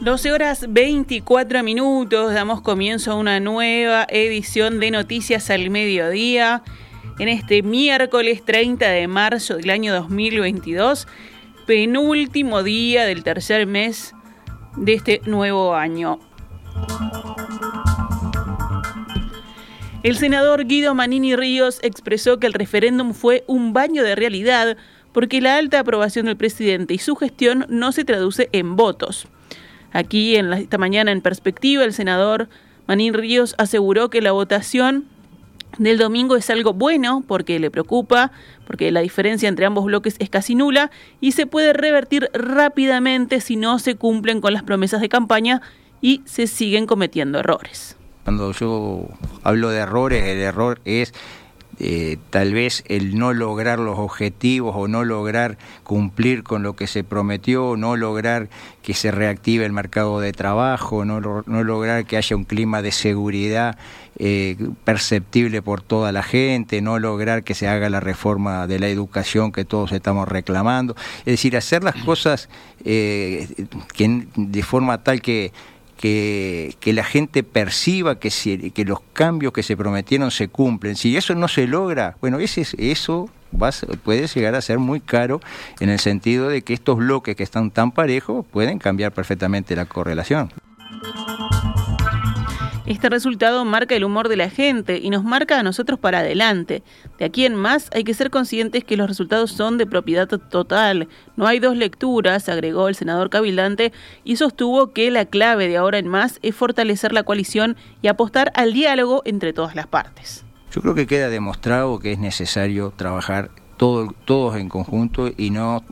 12 horas 24 minutos, damos comienzo a una nueva edición de Noticias al Mediodía en este miércoles 30 de marzo del año 2022, penúltimo día del tercer mes de este nuevo año. El senador Guido Manini Ríos expresó que el referéndum fue un baño de realidad porque la alta aprobación del presidente y su gestión no se traduce en votos. Aquí, en esta mañana en perspectiva, el senador Manín Ríos aseguró que la votación del domingo es algo bueno porque le preocupa, porque la diferencia entre ambos bloques es casi nula y se puede revertir rápidamente si no se cumplen con las promesas de campaña y se siguen cometiendo errores. Cuando yo hablo de errores, el error es eh, tal vez el no lograr los objetivos o no lograr cumplir con lo que se prometió, no lograr que se reactive el mercado de trabajo, no, no lograr que haya un clima de seguridad eh, perceptible por toda la gente, no lograr que se haga la reforma de la educación que todos estamos reclamando. Es decir, hacer las cosas eh, de forma tal que que, la gente perciba que, que los cambios que se prometieron se cumplen. Si eso no se logra, bueno, ese, eso va, puede llegar a ser muy caro en el sentido de que estos bloques que están tan parejos pueden cambiar perfectamente la correlación. Este resultado marca el humor de la gente y nos marca a nosotros para adelante. De aquí en más hay que ser conscientes que los resultados son de propiedad total. No hay dos lecturas, agregó el senador Cabildante y sostuvo que la clave de ahora en más es fortalecer la coalición y apostar al diálogo entre todas las partes. Yo creo que queda demostrado que es necesario trabajar todos en conjunto y no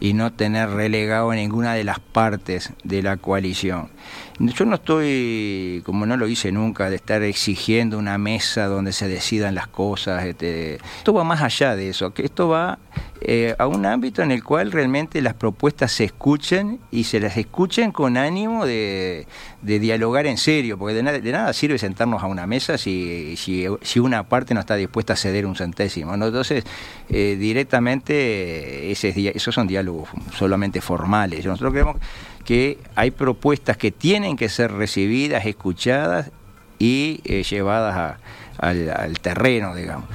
y no tener relegado ninguna de las partes de la coalición. Yo no estoy, como no lo hice nunca, de estar exigiendo una mesa donde se decidan las cosas. Este, esto va más allá de eso, que esto va eh, a un ámbito en el cual realmente las propuestas se escuchen y se las escuchen con ánimo de, dialogar en serio, porque de, nada sirve sentarnos a una mesa si, si, una parte no está dispuesta a ceder un centésimo. Entonces, eh, directamente, ese, esos son diálogos solamente formales. Nosotros creemos que hay propuestas que tienen que ser recibidas, escuchadas y eh, llevadas al, terreno, digamos.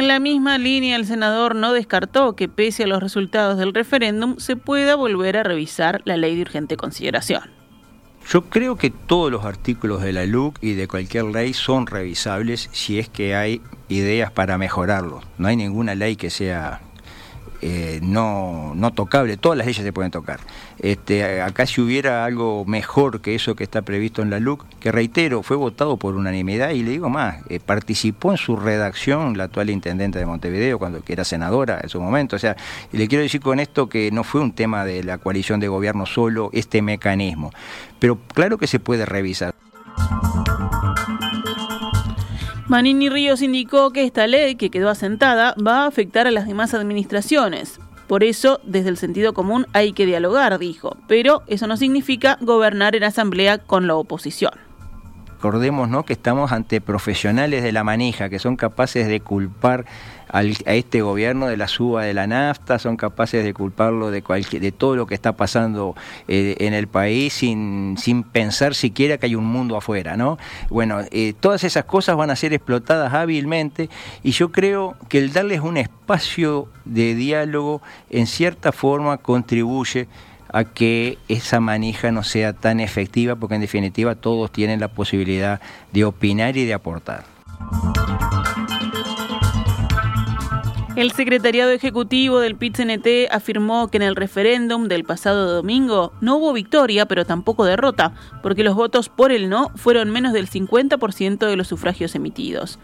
En la misma línea, el senador no descartó que pese a los resultados del referéndum se pueda volver a revisar la ley de urgente consideración. Yo creo que todos los artículos de la LUC y de cualquier ley son revisables si es que hay ideas para mejorarlo. No hay ninguna ley que sea eh, no, no tocable, todas las leyes se pueden tocar. Este, acá si hubiera algo mejor que eso que está previsto en la LUC, que reitero, fue votado por unanimidad y le digo más, eh, participó en su redacción la actual intendente de Montevideo, cuando era senadora en su momento. O sea, y le quiero decir con esto que no fue un tema de la coalición de gobierno solo este mecanismo, pero claro que se puede revisar. Manini Ríos indicó que esta ley, que quedó asentada, va a afectar a las demás administraciones. Por eso, desde el sentido común hay que dialogar, dijo, pero eso no significa gobernar en asamblea con la oposición. Recordemos ¿no? que estamos ante profesionales de la manija, que son capaces de culpar a este gobierno de la suba de la nafta, son capaces de culparlo de, de todo lo que está pasando eh, en el país sin, sin pensar siquiera que hay un mundo afuera. ¿no? Bueno, eh, todas esas cosas van a ser explotadas hábilmente y yo creo que el darles un espacio de diálogo en cierta forma contribuye a que esa manija no sea tan efectiva, porque en definitiva todos tienen la posibilidad de opinar y de aportar. El secretariado ejecutivo del PIT-CNT afirmó que en el referéndum del pasado domingo no hubo victoria, pero tampoco derrota, porque los votos por el no fueron menos del 50% de los sufragios emitidos.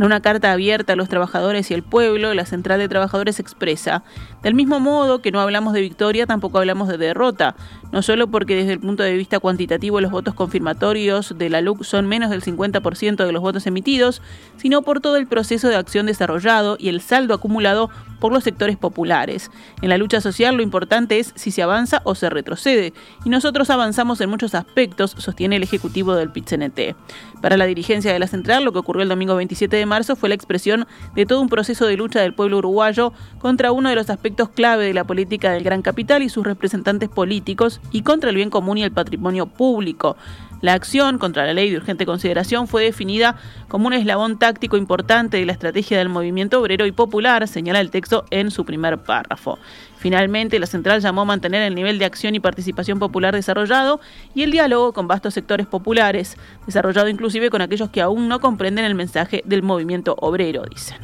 En una carta abierta a los trabajadores y el pueblo, la Central de Trabajadores expresa, del mismo modo que no hablamos de victoria, tampoco hablamos de derrota. no solo porque desde el punto de vista cuantitativo los votos confirmatorios de la LUC son menos del 50% de los votos emitidos, sino por todo el proceso de acción desarrollado y el saldo acumulado por los sectores populares. En la lucha social lo importante es si se avanza o se retrocede, y nosotros avanzamos en muchos aspectos, sostiene el ejecutivo del PITCNT. Para la dirigencia de la central, lo que ocurrió el domingo 27 de marzo fue la expresión de todo un proceso de lucha del pueblo uruguayo contra uno de los aspectos clave de la política del gran capital y sus representantes políticos y contra el bien común y el patrimonio público. La acción contra la ley de urgente consideración fue definida como un eslabón táctico importante de la estrategia del movimiento obrero y popular, señala el texto en su primer párrafo. Finalmente, la central llamó a mantener el nivel de acción y participación popular desarrollado y el diálogo con vastos sectores populares, desarrollado inclusive con aquellos que aún no comprenden el mensaje del movimiento obrero, dicen.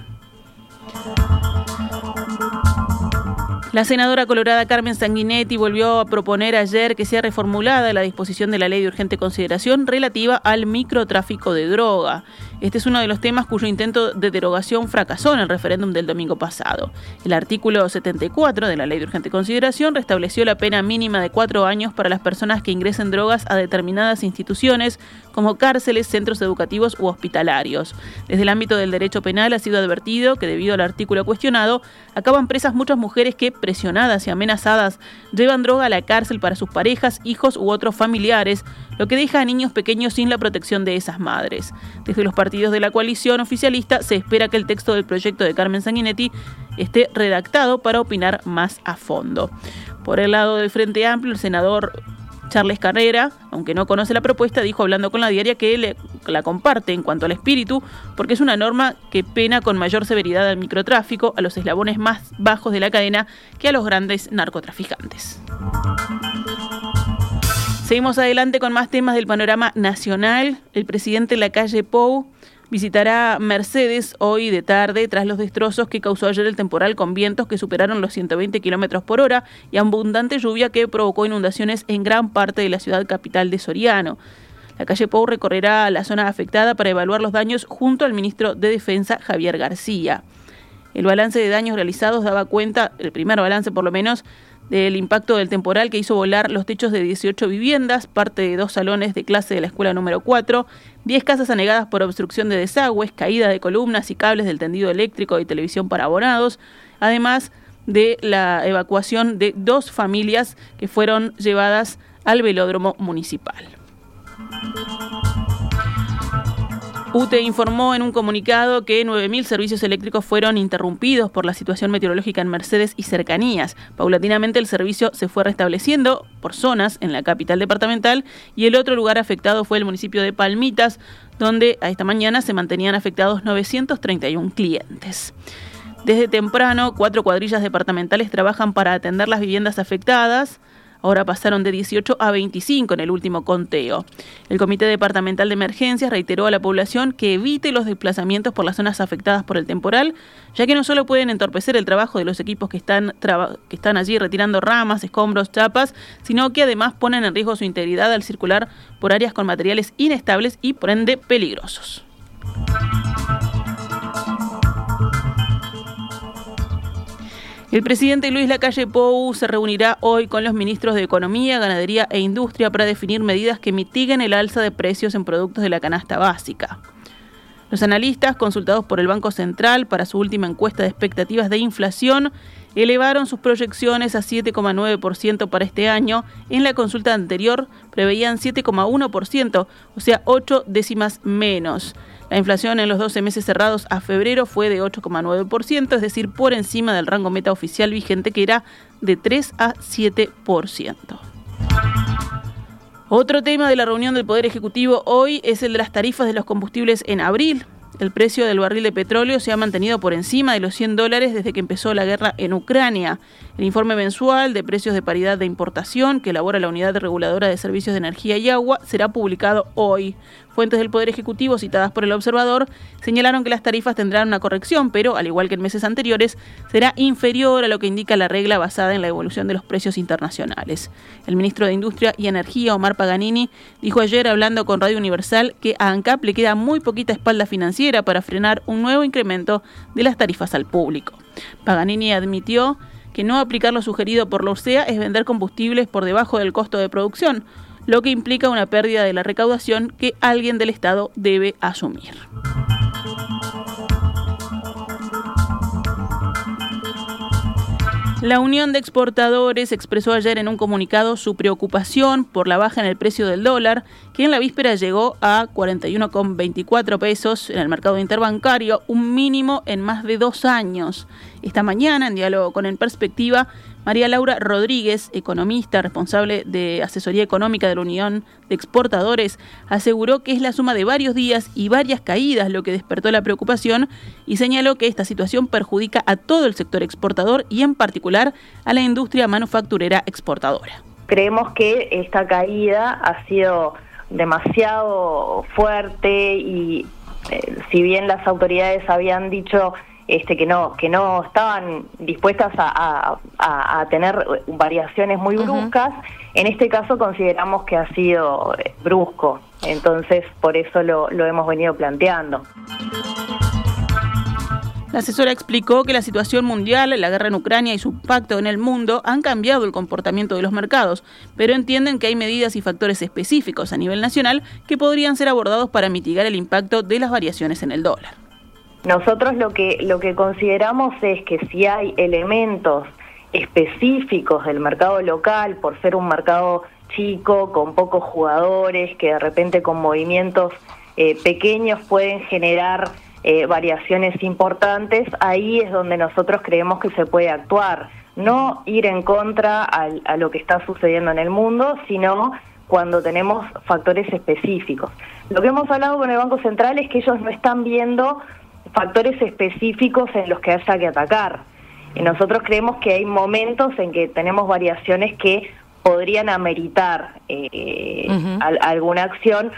La senadora colorada Carmen Sanguinetti volvió a proponer ayer que sea reformulada la disposición de la ley de urgente consideración relativa al microtráfico de droga. Este es uno de los temas cuyo intento de derogación fracasó en el referéndum del domingo pasado. El artículo 74 de la Ley de Urgente Consideración restableció la pena mínima de cuatro años para las personas que ingresen drogas a determinadas instituciones como cárceles, centros educativos u hospitalarios. Desde el ámbito del derecho penal ha sido advertido que debido al artículo cuestionado, acaban presas muchas mujeres que, presionadas y amenazadas, llevan droga a la cárcel para sus parejas, hijos u otros familiares, lo que deja a niños pequeños sin la protección de esas madres. Desde los partidos de la coalición oficialista se espera que el texto del proyecto de Carmen Sanguinetti esté redactado para opinar más a fondo. Por el lado del Frente Amplio, el senador Charles Carrera, aunque no conoce la propuesta, dijo hablando con la diaria que la comparte en cuanto al espíritu, porque es una norma que pena con mayor severidad al microtráfico, a los eslabones más bajos de la cadena, que a los grandes narcotraficantes. Seguimos adelante con más temas del panorama nacional. El presidente de la calle Pou visitará Mercedes hoy de tarde tras los destrozos que causó ayer el temporal con vientos que superaron los 120 kilómetros por hora y abundante lluvia que provocó inundaciones en gran parte de la ciudad capital de Soriano. La calle Pou recorrerá la zona afectada para evaluar los daños junto al ministro de Defensa Javier García. El balance de daños realizados daba cuenta, el primer balance por lo menos, del impacto del temporal que hizo volar los techos de 18 viviendas, parte de dos salones de clase de la escuela número 4, 10 casas anegadas por obstrucción de desagües, caída de columnas y cables del tendido eléctrico y televisión para abonados, además de la evacuación de dos familias que fueron llevadas al velódromo municipal. UTE informó en un comunicado que 9.000 servicios eléctricos fueron interrumpidos por la situación meteorológica en Mercedes y cercanías. Paulatinamente el servicio se fue restableciendo por zonas en la capital departamental y el otro lugar afectado fue el municipio de Palmitas, donde a esta mañana se mantenían afectados 931 clientes. Desde temprano, cuatro cuadrillas departamentales trabajan para atender las viviendas afectadas. Ahora pasaron de 18 a 25 en el último conteo. El Comité Departamental de Emergencias reiteró a la población que evite los desplazamientos por las zonas afectadas por el temporal, ya que no solo pueden entorpecer el trabajo de los equipos que están, que están allí retirando ramas, escombros, chapas, sino que además ponen en riesgo su integridad al circular por áreas con materiales inestables y por ende peligrosos. El presidente Luis Lacalle Pou se reunirá hoy con los ministros de Economía, Ganadería e Industria para definir medidas que mitiguen el alza de precios en productos de la canasta básica. Los analistas, consultados por el Banco Central para su última encuesta de expectativas de inflación, elevaron sus proyecciones a 7,9% para este año. En la consulta anterior preveían 7,1%, o sea, 8 décimas menos. La inflación en los 12 meses cerrados a febrero fue de 8,9%, es decir, por encima del rango meta oficial vigente que era de 3 a 7%. Otro tema de la reunión del Poder Ejecutivo hoy es el de las tarifas de los combustibles en abril. El precio del barril de petróleo se ha mantenido por encima de los 100 dólares desde que empezó la guerra en Ucrania. El informe mensual de precios de paridad de importación que elabora la Unidad Reguladora de Servicios de Energía y Agua será publicado hoy. Fuentes del Poder Ejecutivo citadas por el observador señalaron que las tarifas tendrán una corrección, pero, al igual que en meses anteriores, será inferior a lo que indica la regla basada en la evolución de los precios internacionales. El ministro de Industria y Energía, Omar Paganini, dijo ayer hablando con Radio Universal que a ANCAP le queda muy poquita espalda financiera para frenar un nuevo incremento de las tarifas al público. Paganini admitió que no aplicar lo sugerido por la ORCEA es vender combustibles por debajo del costo de producción, lo que implica una pérdida de la recaudación que alguien del Estado debe asumir. La Unión de Exportadores expresó ayer en un comunicado su preocupación por la baja en el precio del dólar, que en la víspera llegó a 41,24 pesos en el mercado interbancario, un mínimo en más de dos años. Esta mañana, en diálogo con En Perspectiva, María Laura Rodríguez, economista responsable de asesoría económica de la Unión de Exportadores, aseguró que es la suma de varios días y varias caídas lo que despertó la preocupación y señaló que esta situación perjudica a todo el sector exportador y en particular a la industria manufacturera exportadora. Creemos que esta caída ha sido demasiado fuerte y eh, si bien las autoridades habían dicho este, que no que no estaban dispuestas a, tener variaciones muy bruscas. En este caso consideramos que ha sido eh, brusco, entonces por eso lo, lo hemos venido planteando. La asesora explicó que la situación mundial, la guerra en Ucrania y su impacto en el mundo han cambiado el comportamiento de los mercados, pero entienden que hay medidas y factores específicos a nivel nacional que podrían ser abordados para mitigar el impacto de las variaciones en el dólar. Nosotros lo que, lo que consideramos es que si hay elementos específicos del mercado local, por ser un mercado chico, con pocos jugadores, que de repente con movimientos eh, pequeños pueden generar eh, variaciones importantes, ahí es donde nosotros creemos que se puede actuar. No ir en contra a lo que está sucediendo en el mundo, sino cuando tenemos factores específicos. Lo que hemos hablado con el Banco Central es que ellos no están viendo factores específicos en los que haya que atacar. Y nosotros creemos que hay momentos en que tenemos variaciones que podrían ameritar eh, alguna acción.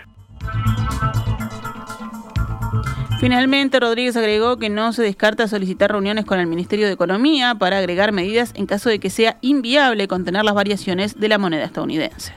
Finalmente, Rodríguez agregó que no se descarta solicitar reuniones con el Ministerio de Economía para agregar medidas en caso de que sea inviable contener las variaciones de la moneda estadounidense.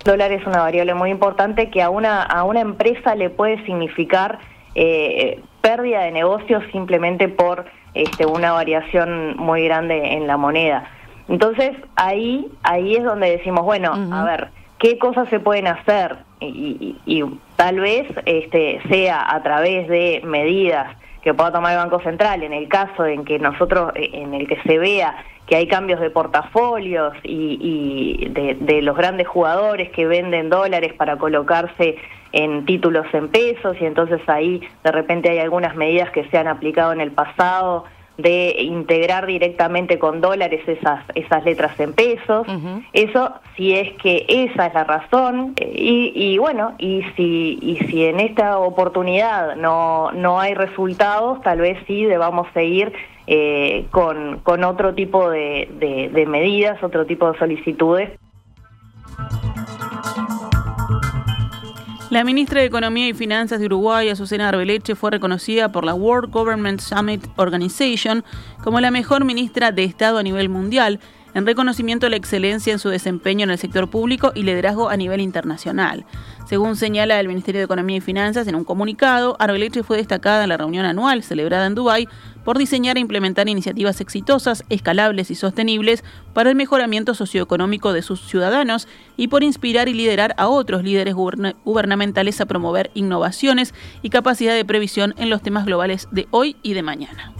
El dólar es una variable muy importante que a una, a una empresa le puede significar eh, pérdida de negocios simplemente por este, una variación muy grande en la moneda. Entonces ahí, ahí es donde decimos, bueno, a ver, ¿qué cosas se pueden hacer? Y, y, tal vez este, sea a través de medidas que pueda tomar el Banco Central en el caso en que nosotros, eh, en el que se vea que hay cambios de portafolios y, de, de, los grandes jugadores que venden dólares para colocarse en títulos en pesos y entonces ahí de repente hay algunas medidas que se han aplicado en el pasado de integrar directamente con dólares esas esas letras en pesos. Eso si es que esa es la razón eh, y, y, bueno y si y si en esta oportunidad no no hay resultados tal vez sí debamos seguir eh, con, con otro tipo de, de medidas otro tipo de solicitudes La ministra de Economía y Finanzas de Uruguay, Azucena Arbeleche, fue reconocida por la World Government Summit Organization como la mejor ministra de Estado a nivel mundial, en reconocimiento a la excelencia en su desempeño en el sector público y liderazgo a nivel internacional. Según señala el Ministerio de Economía y Finanzas en un comunicado, Arbeleche fue destacada en la reunión anual celebrada en Dubái por diseñar e implementar iniciativas exitosas, escalables y sostenibles para el mejoramiento socioeconómico de sus ciudadanos y por inspirar y liderar a otros líderes gubernamentales a promover innovaciones y capacidad de previsión en los temas globales de hoy y de mañana.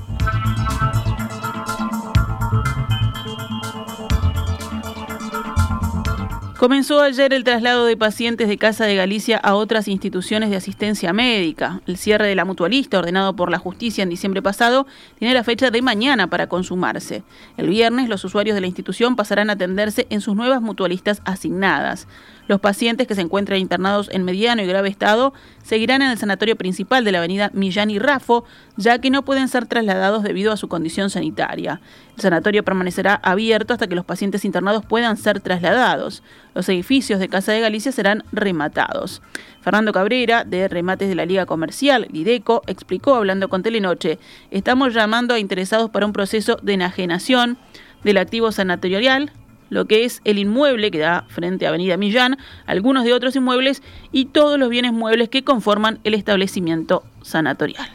Comenzó ayer el traslado de pacientes de Casa de Galicia a otras instituciones de asistencia médica. El cierre de la mutualista, ordenado por la justicia en diciembre pasado, tiene la fecha de mañana para consumarse. El viernes, los usuarios de la institución pasarán a atenderse en sus nuevas mutualistas asignadas. Los pacientes que se encuentran internados en mediano y grave estado seguirán en el sanatorio principal de la avenida Millán y Rafo, ya que no pueden ser trasladados debido a su condición sanitaria. El sanatorio permanecerá abierto hasta que los pacientes internados puedan ser trasladados. Los edificios de Casa de Galicia serán rematados. Fernando Cabrera, de Remates de la Liga Comercial, Lideco, explicó hablando con Telenoche, estamos llamando a interesados para un proceso de enajenación del activo sanatorial lo que es el inmueble que da frente a Avenida Millán, algunos de otros inmuebles y todos los bienes muebles que conforman el establecimiento sanatorial.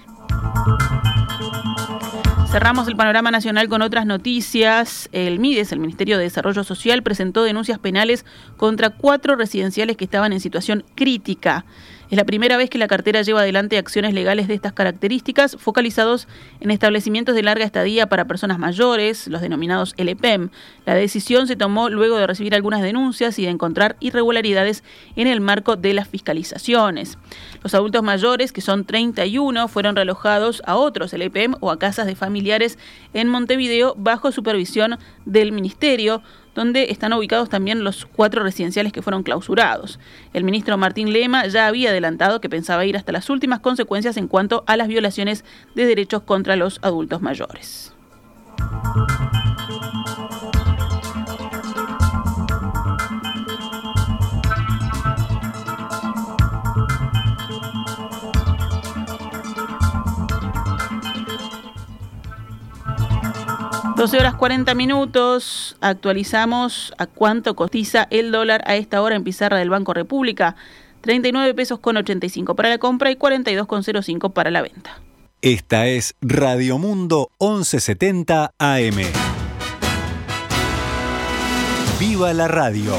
Cerramos el panorama nacional con otras noticias. El MIDES, el Ministerio de Desarrollo Social, presentó denuncias penales contra cuatro residenciales que estaban en situación crítica. Es la primera vez que la cartera lleva adelante acciones legales de estas características, focalizados en establecimientos de larga estadía para personas mayores, los denominados LPEM. La decisión se tomó luego de recibir algunas denuncias y de encontrar irregularidades en el marco de las fiscalizaciones. Los adultos mayores, que son 31, fueron realojados a otros LPEM o a casas de familiares en Montevideo bajo supervisión del Ministerio donde están ubicados también los cuatro residenciales que fueron clausurados. El ministro Martín Lema ya había adelantado que pensaba ir hasta las últimas consecuencias en cuanto a las violaciones de derechos contra los adultos mayores. 12 horas 40 minutos, actualizamos a cuánto cotiza el dólar a esta hora en pizarra del Banco República. 39 pesos con 85 para la compra y 42 con 05 para la venta. Esta es Radio Mundo 1170 AM. ¡Viva la radio!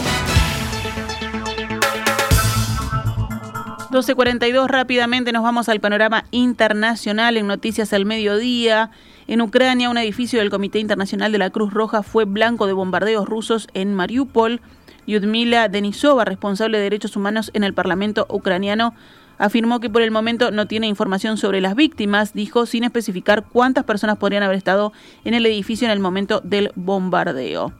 12.42 rápidamente nos vamos al panorama internacional en Noticias al Mediodía. En Ucrania, un edificio del Comité Internacional de la Cruz Roja fue blanco de bombardeos rusos en Mariupol. Yudmila Denisova, responsable de derechos humanos en el Parlamento ucraniano, afirmó que por el momento no tiene información sobre las víctimas, dijo sin especificar cuántas personas podrían haber estado en el edificio en el momento del bombardeo.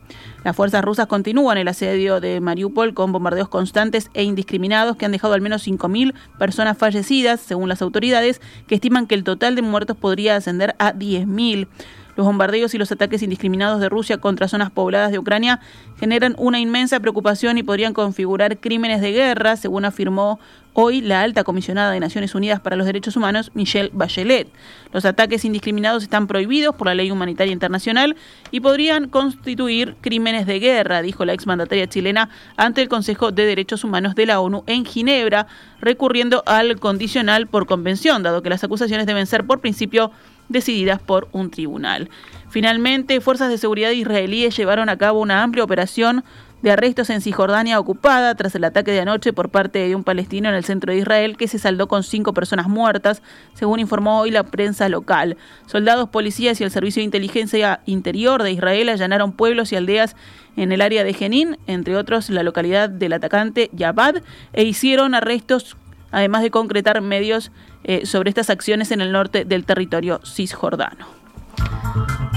Las fuerzas rusas continúan el asedio de Mariupol con bombardeos constantes e indiscriminados que han dejado al menos 5.000 personas fallecidas, según las autoridades, que estiman que el total de muertos podría ascender a 10.000. Los bombardeos y los ataques indiscriminados de Rusia contra zonas pobladas de Ucrania generan una inmensa preocupación y podrían configurar crímenes de guerra, según afirmó hoy la alta comisionada de Naciones Unidas para los Derechos Humanos, Michelle Bachelet. Los ataques indiscriminados están prohibidos por la ley humanitaria internacional y podrían constituir crímenes de guerra, dijo la exmandataria chilena ante el Consejo de Derechos Humanos de la ONU en Ginebra, recurriendo al condicional por convención, dado que las acusaciones deben ser por principio decididas por un tribunal. Finalmente, fuerzas de seguridad israelíes llevaron a cabo una amplia operación de arrestos en Cisjordania ocupada tras el ataque de anoche por parte de un palestino en el centro de Israel que se saldó con cinco personas muertas, según informó hoy la prensa local. Soldados, policías y el Servicio de Inteligencia Interior de Israel allanaron pueblos y aldeas en el área de Jenin, entre otros la localidad del atacante Yabad, e hicieron arrestos además de concretar medios eh, sobre estas acciones en el norte del territorio cisjordano.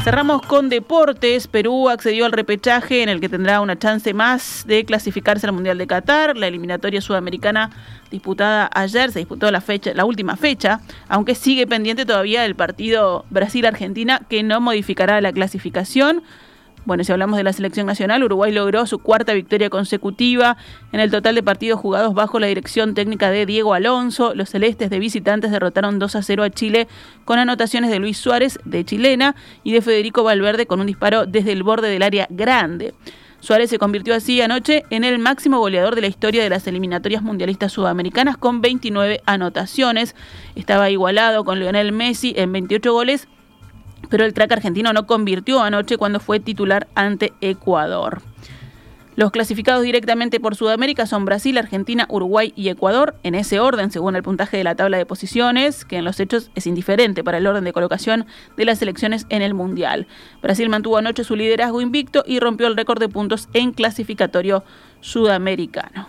Cerramos con deportes. Perú accedió al repechaje en el que tendrá una chance más de clasificarse al Mundial de Qatar. La eliminatoria sudamericana disputada ayer se disputó la fecha, la última fecha, aunque sigue pendiente todavía el partido Brasil-Argentina que no modificará la clasificación. Bueno, si hablamos de la selección nacional, Uruguay logró su cuarta victoria consecutiva en el total de partidos jugados bajo la dirección técnica de Diego Alonso. Los celestes de visitantes derrotaron 2 a 0 a Chile con anotaciones de Luis Suárez de chilena y de Federico Valverde con un disparo desde el borde del área grande. Suárez se convirtió así anoche en el máximo goleador de la historia de las eliminatorias mundialistas sudamericanas con 29 anotaciones. Estaba igualado con Lionel Messi en 28 goles pero el track argentino no convirtió anoche cuando fue titular ante Ecuador. Los clasificados directamente por Sudamérica son Brasil, Argentina, Uruguay y Ecuador, en ese orden según el puntaje de la tabla de posiciones, que en los hechos es indiferente para el orden de colocación de las selecciones en el Mundial. Brasil mantuvo anoche su liderazgo invicto y rompió el récord de puntos en clasificatorio sudamericano.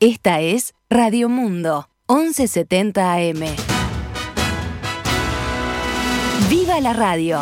Esta es Radio Mundo, 1170 AM. ¡Viva la radio!